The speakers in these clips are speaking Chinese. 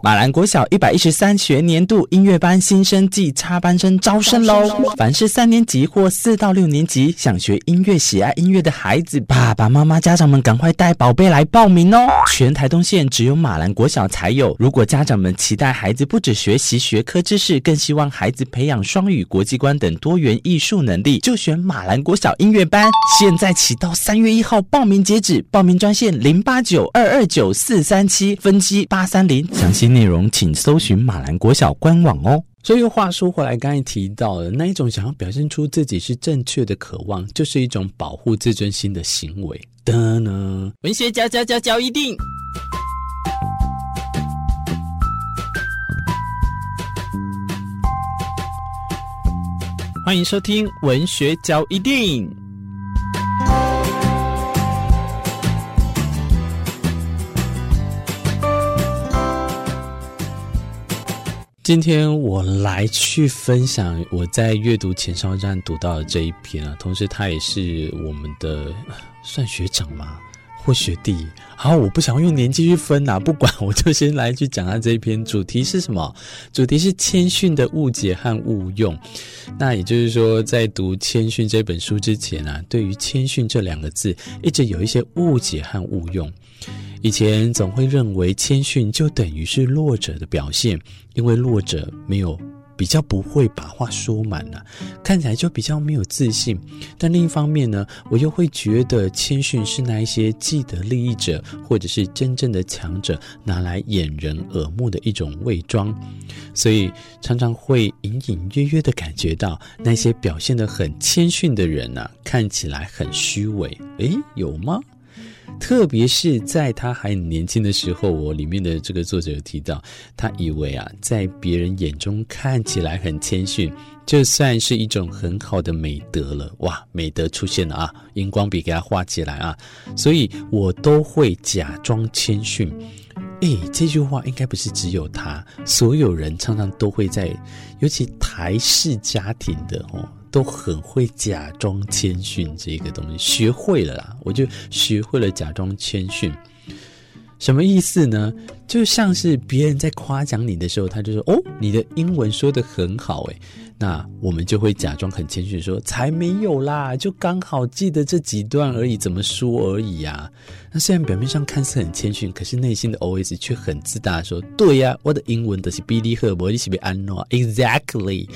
马兰国小一百一十三学年度音乐班新生暨插班生招生喽！凡是三年级或四到六年级想学音乐、喜爱音乐的孩子，爸爸妈妈、家长们赶快带宝贝来报名哦！全台东县只有马兰国小才有。如果家长们期待孩子不只学习学科知识，更希望孩子培养双语、国际观等多元艺术能力，就选马兰国小音乐班。现在起到三月一号报名截止，报名专线零八九二二九四三七，分机八三零，详细内容请搜寻马兰国小官网哦。所以话说回来，刚才提到的那一种想要表现出自己是正确的渴望，就是一种保护自尊心的行为的呢。文学家家家教一定，欢迎收听文学教一定。今天我来去分享我在阅读前哨站读到的这一篇啊，同时他也是我们的算学长吗？或学弟？好，我不想要用年纪去分、啊，不管，我就先来去讲他这一篇。主题是什么？主题是谦逊的误解和误用。那也就是说，在读《谦逊》这本书之前啊，对于“谦逊”这两个字，一直有一些误解和误用。以前总会认为谦逊就等于是弱者的表现，因为弱者没有比较不会把话说满了，看起来就比较没有自信。但另一方面呢，我又会觉得谦逊是那一些既得利益者或者是真正的强者拿来掩人耳目的一种伪装，所以常常会隐隐约约的感觉到那些表现得很谦逊的人呢、看起来很虚伪。诶，有吗？特别是在他还很年轻的时候，我里面的这个作者有提到，他以为啊，在别人眼中看起来很谦逊，就算是一种很好的美德了。哇，美德出现了啊，荧光笔给他画起来啊，所以我都会假装谦逊。诶，这句话应该不是只有他，所有人常常都会在，尤其台式家庭的哦。都很会假装谦逊这个东西，学会了啦，我就学会了假装谦逊。什么意思呢？就像是别人在夸奖你的时候，他就说：“哦，你的英文说得很好。”诶，那我们就会假装很谦逊说：“才没有啦，就刚好记得这几段而已，怎么说而已呀。”那虽然表面上看似很谦逊，可是内心的 OS 却很自大，说：“对呀，我的英文都是比你好，我你是被安诺，exactly。”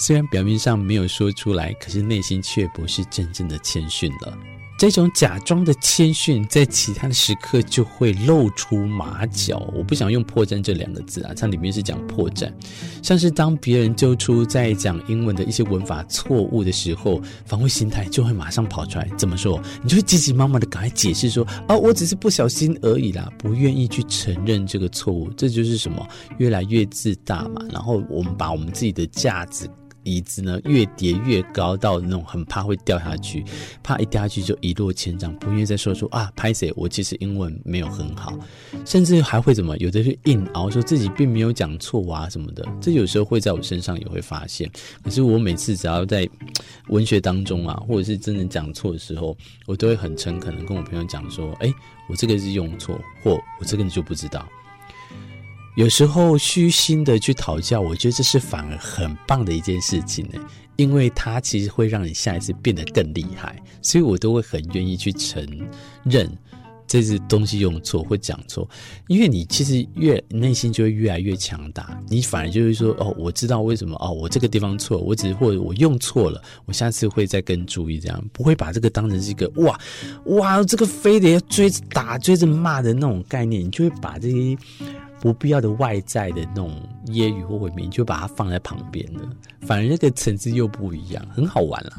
虽然表面上没有说出来，可是内心却不是真正的谦逊了。这种假装的谦逊，在其他的时刻就会露出马脚。我不想用破绽这两个字啊，它里面是讲破绽。像是当别人揪出在讲英文的一些文法错误的时候，防卫心态就会马上跑出来。怎么说？你就会急急忙忙的赶快解释说：“啊，我只是不小心而已啦，不愿意去承认这个错误。”这就是什么？越来越自大嘛。然后我们把我们自己的架子。椅子呢，越叠越高，到那种很怕会掉下去，怕一掉下去就一落千丈，不愿意再说出啊，拍谁，我其实英文没有很好，甚至还会怎么，有的是硬熬，说自己并没有讲错啊什么的，这有时候会在我身上也会发现。可是我每次只要在文学当中啊，或者是真的讲错的时候，我都会很诚恳的跟我朋友讲说，哎，我这个是用错，或我这个你就不知道。有时候虚心的去讨教，我觉得这是反而很棒的一件事情呢，因为它其实会让你下一次变得更厉害，所以我都会很愿意去承认这些东西用错或讲错，因为你其实越内心就会越来越强大，你反而就会说哦，我知道为什么哦，我这个地方错，我只是或者我用错了，我下次会再更注意，这样不会把这个当成是一个哇哇这个非得要追着打追着骂的那种概念，你就会把这些。不必要的外在的那种揶揄或毁灭，就把它放在旁边了。反而那个层次又不一样，很好玩啦。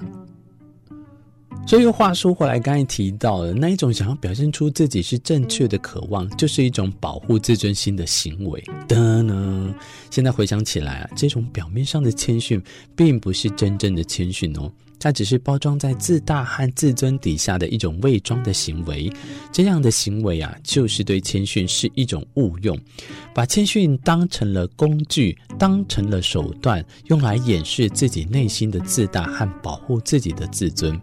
所以话说回来，刚才提到的那一种想要表现出自己是正确的渴望，就是一种保护自尊心的行为的呢。现在回想起来啊，这种表面上的谦逊，并不是真正的谦逊哦。它只是包装在自大和自尊底下的一种伪装的行为，这样的行为啊，就是对谦逊是一种误用，把谦逊当成了工具，当成了手段，用来掩饰自己内心的自大和保护自己的自尊。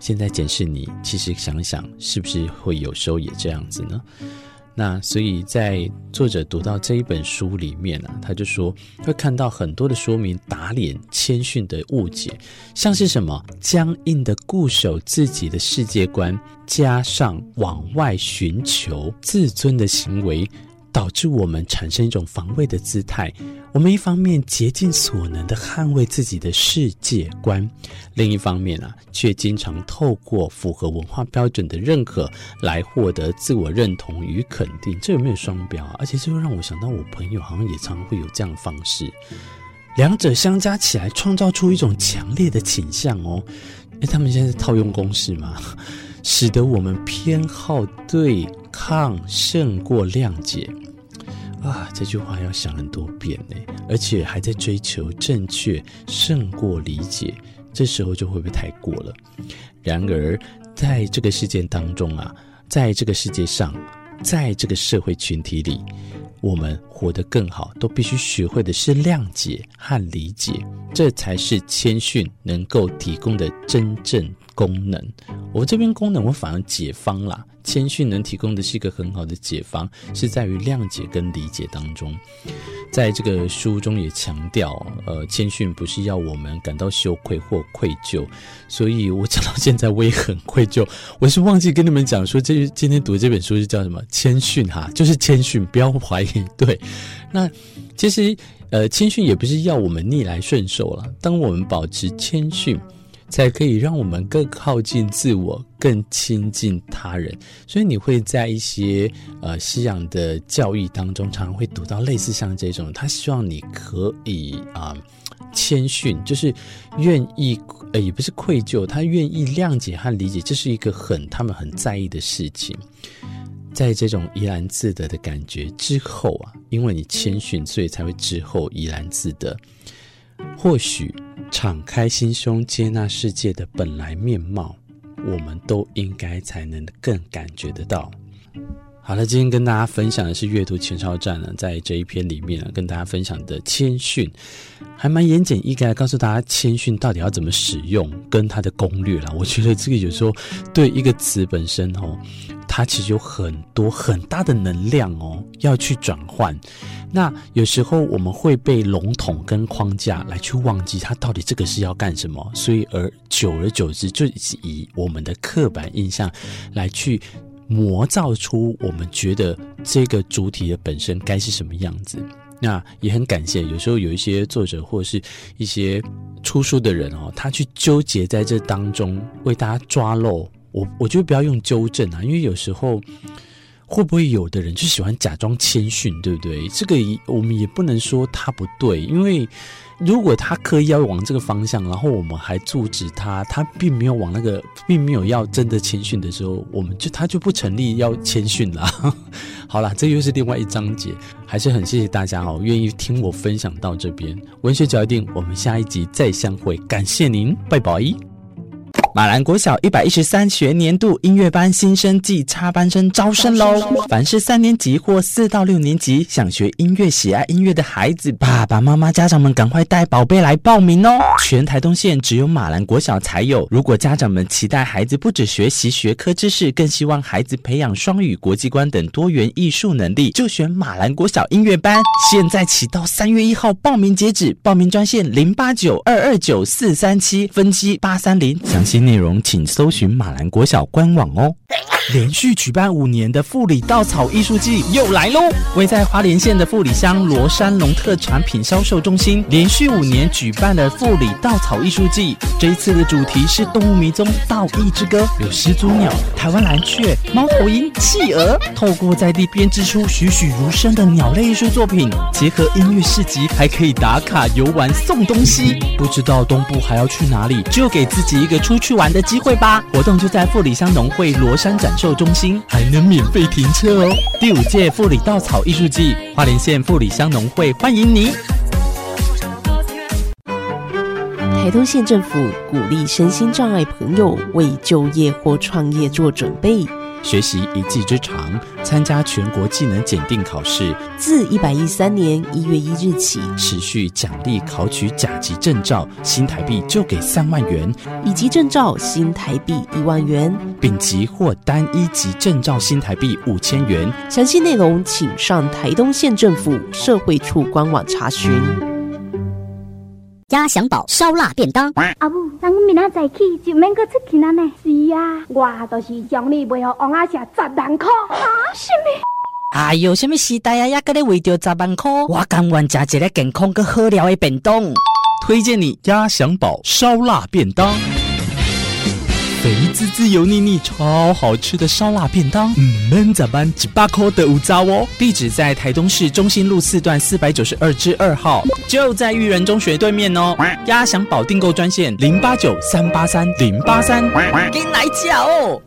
现在检视你，其实想想，是不是会有时候也这样子呢？那所以在作者读到这一本书里面呢、他就说会看到很多的说明打脸谦逊的误解，像是什么僵硬的固守自己的世界观，加上往外寻求自尊的行为。导致我们产生一种防卫的姿态。我们一方面竭尽所能地捍卫自己的世界观，另一方面啊，却经常透过符合文化标准的认可来获得自我认同与肯定。这有没有双标啊？而且这会让我想到，我朋友好像也常常会有这样的方式。两者相加起来，创造出一种强烈的倾向哦。诶，他们现在是套用公式吗？使得我们偏好对抗胜过谅解。啊，这句话要想很多遍呢，而且还在追求正确胜过理解，这时候就会不会太过了？然而，在这个事件当中啊，在这个世界上，在这个社会群体里，我们活得更好，都必须学会的是谅解和理解，这才是谦逊能够提供的真正功能。我这边功能，我反而解方啦。谦逊能提供的是一个很好的解方，是在于谅解跟理解当中。在这个书中也强调，呃，谦逊不是要我们感到羞愧或愧疚。所以我讲到现在，我也很愧疚。我是忘记跟你们讲说，这今天读这本书是叫什么？谦逊哈，就是谦逊，不要怀疑。对，那其实呃，谦逊也不是要我们逆来顺受了。当我们保持谦逊。才可以让我们更靠近自我，更亲近他人。所以你会在一些呃西洋的教育当中，常常会读到类似像这种，他希望你可以啊、谦逊，就是愿意呃也不是愧疚，他愿意谅解和理解，这是一个很他们很在意的事情。在这种怡然自得的感觉之后啊，因为你谦逊，所以才会之后怡然自得。或许。敞开心胸，接纳世界的本来面貌，我们都应该才能更感觉得到。好了，今天跟大家分享的是阅读前哨站呢，在这一篇里面呢，跟大家分享的谦逊，还蛮言简意赅告诉大家谦逊到底要怎么使用，跟它的攻略啦。我觉得这个有时候对一个词本身哦，它其实有很多很大的能量哦，要去转换。那有时候我们会被笼统跟框架来去忘记它到底这个是要干什么，所以而久而久之就以我们的刻板印象来去模造出我们觉得这个主体的本身该是什么样子。那也很感谢，有时候有一些作者或者是一些出书的人哦，他去纠结在这当中为大家抓漏。我我觉得不要用纠正啊，因为有时候。会不会有的人就喜欢假装谦逊，对不对？这个我们也不能说他不对，因为如果他刻意要往这个方向，然后我们还阻止他，他并没有往那个，并没有要真的谦逊的时候，我们就他就不成立要谦逊了。好啦，这又是另外一章节，还是很谢谢大家哦，愿意听我分享到这边。文学脚印，我们下一集再相会，感谢您，拜拜。马兰国小一百一十三学年度音乐班新生暨插班生招生喽！凡是三年级或四到六年级想学音乐、喜爱音乐的孩子，爸爸妈妈、家长们赶快带宝贝来报名哦！全台东县只有马兰国小才有。如果家长们期待孩子不只学习学科知识，更希望孩子培养双语、国际观等多元艺术能力，就选马兰国小音乐班。现在起到三月一号报名截止，报名专线零八九二二九四三七分机八三零，详细。内容请搜寻马兰国小官网哦。连续举办五年的富里稻草艺术季又来喽！位在花莲县的富里乡罗山龙特产品销售中心，连续五年举办的富里稻草艺术季，这一次的主题是动物迷踪稻艺之歌，有始祖鸟、台湾蓝雀、猫头鹰、企鹅，透过在地编织出栩栩如生的鸟类艺术作品，结合音乐市集，还可以打卡游玩送东西。不知道东部还要去哪里，就给自己一个出去玩的机会吧！活动就在富里乡农会罗山山展售中心，还能免费停车哦！第五届富里稻草艺术季，花莲县富里乡农会欢迎你。台东县政府鼓励身心障碍朋友为就业或创业做准备。学习一技之长，参加全国技能检定考试。自一百一十三年一月一日起，持续奖励考取甲级证照，新台币就给三万元；乙级证照新台币一万元；丙级或单一级证照新台币五千元。详细内容请上台东县政府社会处官网查询。鸭翔宝烧腊便当。阿母，咱明仔早起就免搁出去了呢。是啊，我就是将你卖给王阿婶十万块。啊，什么？哎呦，什么时代啊，还搁咧为着十万块？我甘愿食一个健康搁好料的便当。推荐你鸭翔宝烧腊便当。肥滋滋、油腻腻、超好吃的烧腊便当，嗯，闷咋办？几把颗的五糟哦。地址在台东市中心路四段四百九十二之二号，就在育人中学对面哦。鸭翔宝订购专线零八九三八三零八三，给你来叫哦。